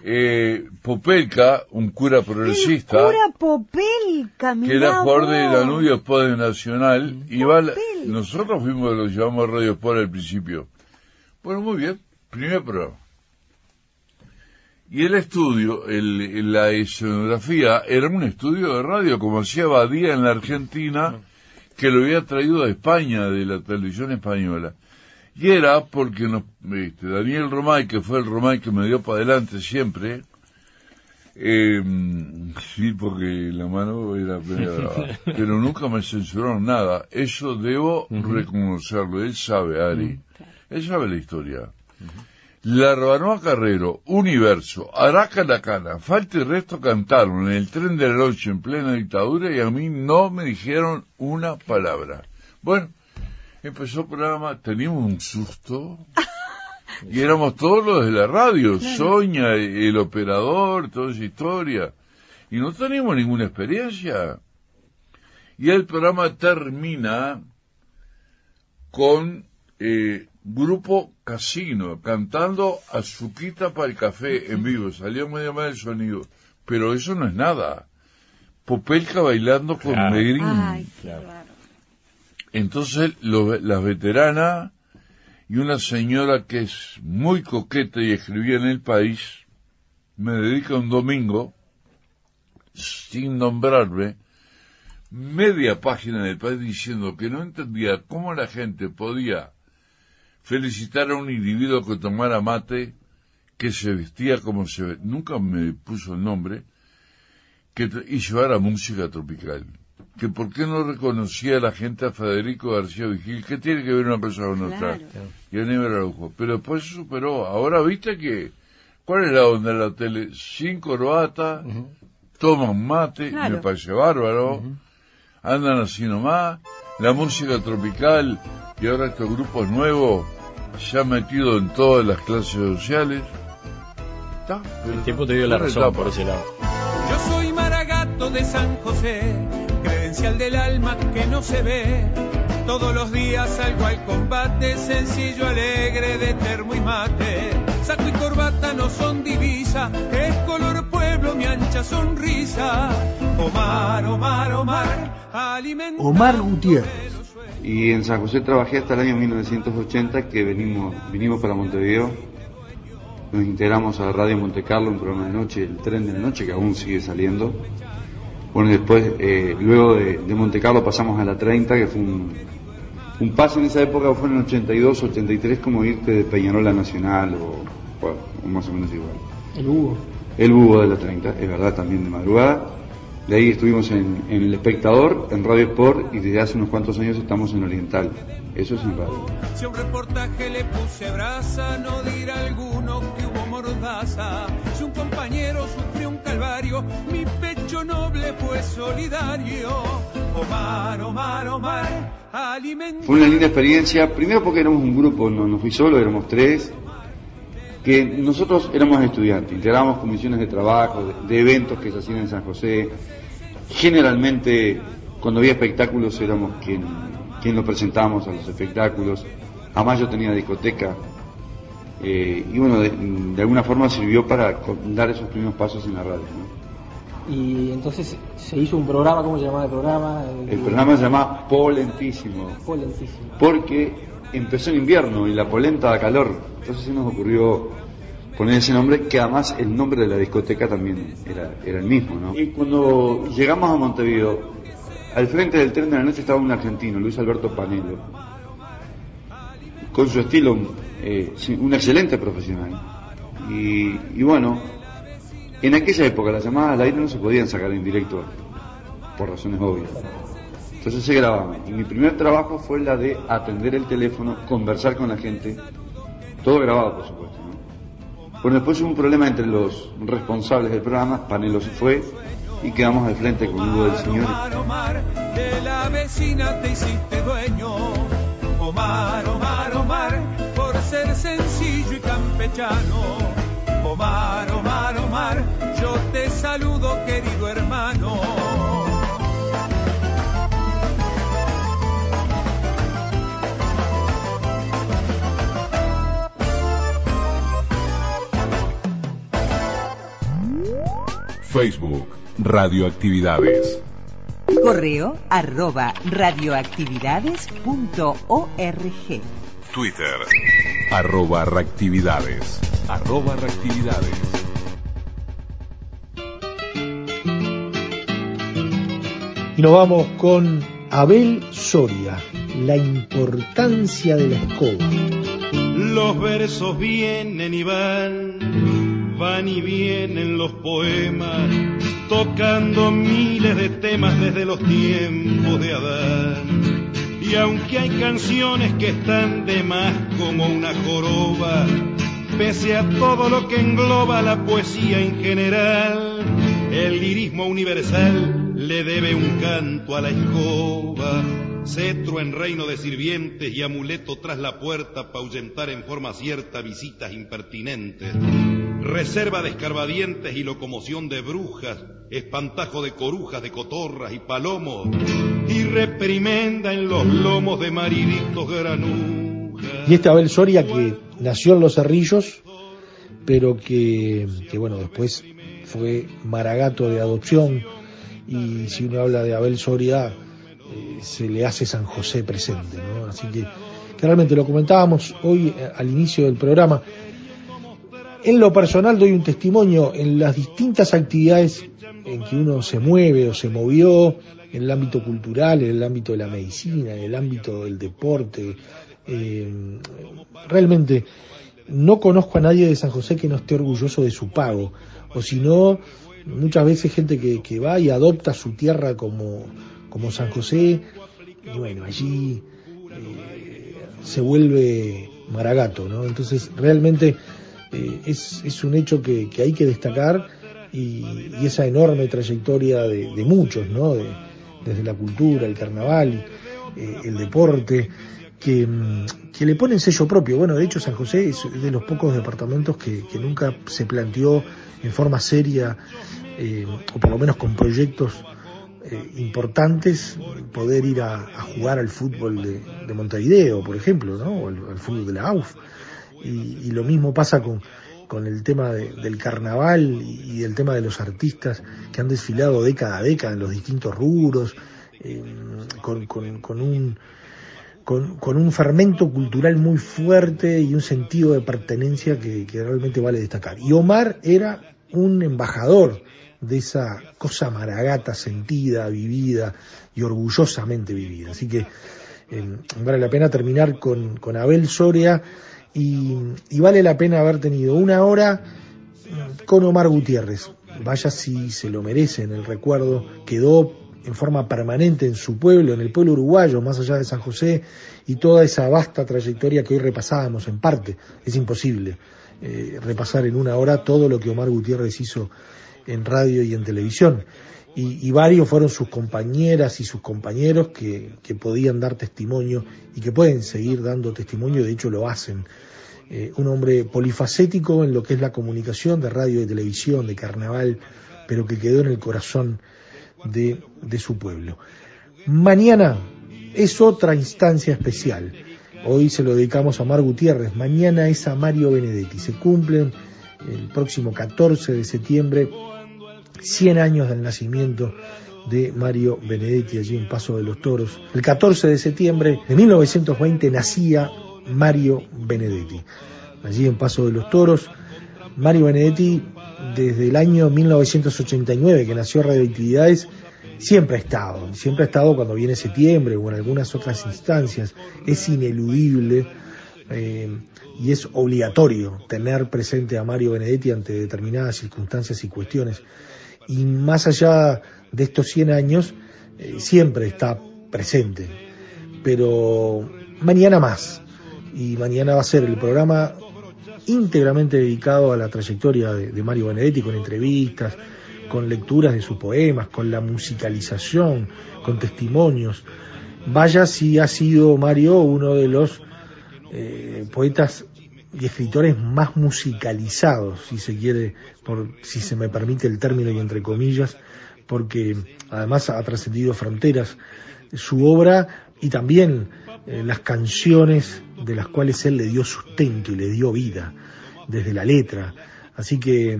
Eh, Popelka, un cura progresista, Pura Popelka, que era jugador de. Danubio Sport Nacional, iba a la- nosotros fuimos los llamamos Radio Sport al principio. Bueno, muy bien, primer programa. Y el estudio, el, el- la escenografía, era un estudio de radio, como hacía Badía en la Argentina, que lo había traído de España, de la televisión española. Y era porque nos, este, Daniel Romay, que fue el Romay que me dio para adelante siempre, eh, sí, porque la mano era brava, pero nunca me censuraron nada. Eso debo reconocerlo. Él sabe, Ari. Él sabe la historia. La Rabanoa Carrero, Universo, Araca la Cana, Falta y Resto cantaron en el tren de la noche en plena dictadura y a mí no me dijeron una palabra. Bueno, empezó el programa, teníamos un susto y éramos todos los de la radio, Soña, el operador, toda esa historia. Y no teníamos ninguna experiencia. Y el programa termina con eh, Grupo Casino cantando Azuquita para el café en vivo. Salió medio mal el sonido. Pero eso no es nada. Popelka bailando con Claro. Negrín. Ay, Entonces lo- las veteranas y una señora que es muy coqueta y escribía en el país, me dedica un domingo, sin nombrarme, media página del país diciendo que no entendía cómo la gente podía felicitar a un individuo que tomara mate, que se vestía como se nunca me puso el nombre, que, y llevara música tropical. Que por qué no reconocía a la gente a Federico García Vigil, ¿qué tiene que ver una cosa con otra? Claro. Y a Nieves Araujo. Pero después se superó. Ahora viste que, ¿cuál es la onda de la tele? Sin corbata, toman mate, Claro. me parece bárbaro, andan así nomás, la música tropical y ahora estos grupos nuevos se han metido en todas las clases sociales. Está, pero El tiempo te dio la razón etapa. por ese lado. Yo soy Maragato de San José, del alma que no se ve. Todos los días salgo al combate, sencillo, alegre, de termo y mate. Saco y corbata no son divisa, es color pueblo mi ancha sonrisa. Omar, Omar, Omar, alimenta. Omar Gutiérrez. Y en San José trabajé hasta el año 1980 que venimos, vinimos para Montevideo. Nos integramos a Radio Monte Carlo, un programa de noche, el tren de la noche que aún sigue saliendo. Bueno, después, eh, luego de, de Monte Carlo pasamos a la 30, que fue un, un paso en esa época, fue en el 82, 83, como irte de Peñarol a Nacional o, bueno, más o menos igual. El Hugo. El búho de la 30, es verdad, también de madrugada. De ahí estuvimos en, en El Espectador, en Radio Sport y desde hace unos cuantos años estamos en Oriental. Eso es en radio. Si a un reportaje le puse brasa, no dirá alguno que hubo mordaza. Si un compañero sufrió mi pecho noble fue solidario. Omar, Omar, Omar, alimento. Fue una linda experiencia, primero porque éramos un grupo, no, no fui solo, éramos tres, que nosotros éramos estudiantes, integrábamos comisiones de trabajo, de, eventos que se hacían en San José. Generalmente, cuando había espectáculos, éramos quien, quien lo presentábamos a los espectáculos. Además, yo tenía discoteca. Eh, y bueno, de, de alguna forma sirvió para dar esos primeros pasos en la radio. ¿no? Y entonces se hizo un programa, ¿cómo se llamaba el programa? El programa se llama Polentísimo. Polentísimo. porque empezó en invierno y la polenta da calor. Entonces se nos ocurrió poner ese nombre, que además el nombre de la discoteca también era, era el mismo. ¿no? Y cuando llegamos a Montevideo, al frente del tren de la noche estaba un argentino, Luis Alberto Panelo, con su estilo, eh, un excelente profesional. Y, bueno, en aquella época las llamadas al aire no se podían sacar en directo, por razones obvias. Entonces se grababa. Y mi primer trabajo fue la de atender el teléfono, conversar con la gente, todo grabado, por supuesto. ¿no? Bueno, después hubo un problema entre los responsables del programa, Panelo se fue y quedamos al frente con Hugo del Señor. Omar, Omar, Omar, por ser sencillo y campechano. Omar, Omar, Omar, yo te saludo querido hermano. Facebook, Radioactividades. Correo arroba radioactividades.org. Twitter, arroba reactividades. Arroba reactividades. Y nos vamos con Abel Soria, la importancia de la escoba. Los versos vienen y van, van y vienen los poemas, tocando miles de temas desde los tiempos de Adán. Y aunque hay canciones que están de más como una joroba, pese a todo lo que engloba la poesía en general, el lirismo universal le debe un canto a la escoba, cetro en reino de sirvientes y amuleto tras la puerta pa' ahuyentar en forma cierta visitas impertinentes, reserva de escarbadientes y locomoción de brujas, espantajo de corujas, de cotorras y palomos, y reprimenda en los lomos de mariditos granujas. Y este Abel Soria que nació en Los Cerrillos, pero que, que bueno, después fue maragato de adopción. Y si uno habla de Abel Soria, eh, se le hace San José presente, ¿no? Así que, que realmente lo comentábamos hoy eh, al inicio del programa. En lo personal doy un testimonio en las distintas actividades en que uno se mueve o se movió, en el ámbito cultural, en el ámbito de la medicina, en el ámbito del deporte. Eh, realmente no conozco a nadie de San José que no esté orgulloso de su pago, o si no, muchas veces gente que, va y adopta su tierra como, como San José, y bueno, allí eh, se vuelve maragato, ¿no? Entonces, realmente eh, es, es un hecho que, que hay que destacar y, esa enorme trayectoria de, muchos, ¿no? De- desde la cultura, el carnaval, eh, el deporte, que, mm, que le ponen sello propio. Bueno, de hecho San José es de los pocos departamentos que, que nunca se planteó en forma seria, eh, o por lo menos con proyectos eh, importantes, poder ir a, jugar al fútbol de, de Montevideo, por ejemplo, ¿no? o al, al fútbol de la AUF. Y, y lo mismo pasa con, con el tema de- del carnaval y, el tema de los artistas que han desfilado década a década en los distintos rubros, eh, con, con- con un con, con un fermento cultural muy fuerte y un sentido de pertenencia que, que realmente vale destacar. Y Omar era un embajador de esa cosa maragata sentida, vivida y orgullosamente vivida. Así que eh, vale la pena terminar con, con Abel Soria y, y vale la pena haber tenido una hora con Omar Gutiérrez. vaya si se lo merecen, el recuerdo quedó en forma permanente en su pueblo, en el pueblo uruguayo, más allá de San José, y toda esa vasta trayectoria que hoy repasábamos en parte. Es imposible eh, repasar en una hora todo lo que Omar Gutiérrez hizo en radio y en televisión. Y, varios fueron sus compañeras y sus compañeros que, podían dar testimonio y que pueden seguir dando testimonio, de hecho lo hacen. Eh, un hombre polifacético en lo que es la comunicación de radio y televisión, de carnaval, pero que quedó en el corazón de, de su pueblo. Mañana es otra instancia especial. Hoy se lo dedicamos a Mar Gutiérrez, mañana es a Mario Benedetti. Se cumplen el próximo 14 de septiembre 100 años del nacimiento de Mario Benedetti allí en Paso de los Toros. El 14 de septiembre de 1920 nacía Mario Benedetti. Allí en Paso de los Toros, Mario Benedetti desde el año 1989 que nació Radioactividades siempre ha estado, siempre ha estado cuando viene septiembre o en algunas otras instancias, es ineludible eh, y es obligatorio tener presente a Mario Benedetti ante determinadas circunstancias y cuestiones. Y más allá de estos 100 años, eh, siempre está presente. Pero mañana más, y mañana va a ser el programa íntegramente dedicado a la trayectoria de, de Mario Benedetti, con entrevistas, con lecturas de sus poemas, con la musicalización, con testimonios. Vaya si ha sido Mario uno de los eh, poetas y escritores más musicalizados, si se quiere, por, si se me permite el término y entre comillas, porque además ha trascendido fronteras su obra y también eh, las canciones de las cuales él le dio sustento y le dio vida desde la letra. Así que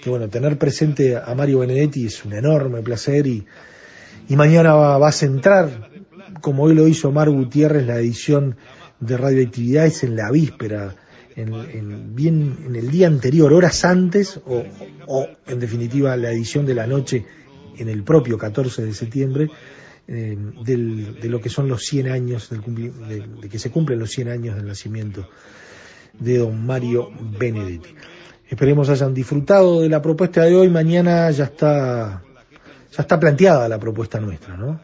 que bueno, tener presente a Mario Benedetti es un enorme placer y, y mañana va, va, a centrar, como hoy lo hizo Mar Gutiérrez, la edición de radioactividades en la víspera, en, en, bien en el día anterior, horas antes, o, o, en definitiva la edición de la noche en el propio 14 de septiembre, eh, del, de lo que son los 100 años, del de, de que se cumplen los 100 años del nacimiento de don Mario Benedetti. Esperemos hayan disfrutado de la propuesta de hoy. Mañana ya está, ya está planteada la propuesta nuestra, ¿no?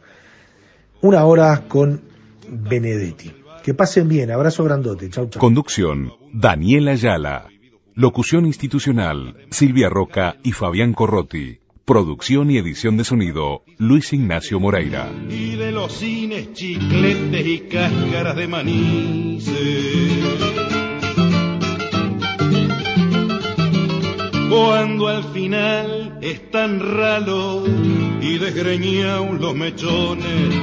Una hora con Benedetti. Que pasen bien. Abrazo grandote. Chau, chau. Conducción, Daniela Ayala. Locución institucional, Silvia Roca y Fabián Corrotti. Producción y edición de sonido, Luis Ignacio Moreira. Y de los cines, chicletes y cáscaras de maní. cuando al final están ralos y desgreñados los mechones,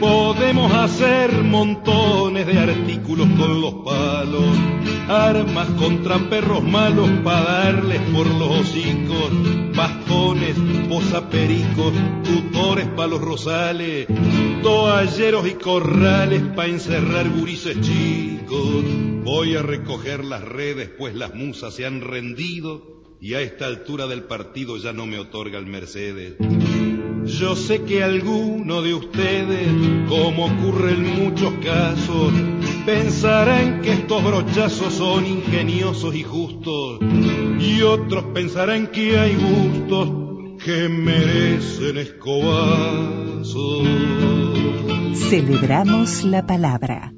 podemos hacer montones de artículos con los palos, armas contra perros malos para darles por los hocicos, bastones, posapericos, tutores para los rosales, toalleros y corrales para encerrar gurises chicos. Voy a recoger las redes, pues las musas se han rendido y a esta altura del partido ya no me otorga el Mercedes. Yo sé que alguno de ustedes, como ocurre en muchos casos, pensarán que estos brochazos son ingeniosos y justos, y otros pensarán que hay gustos que merecen escobazos. Celebramos la palabra.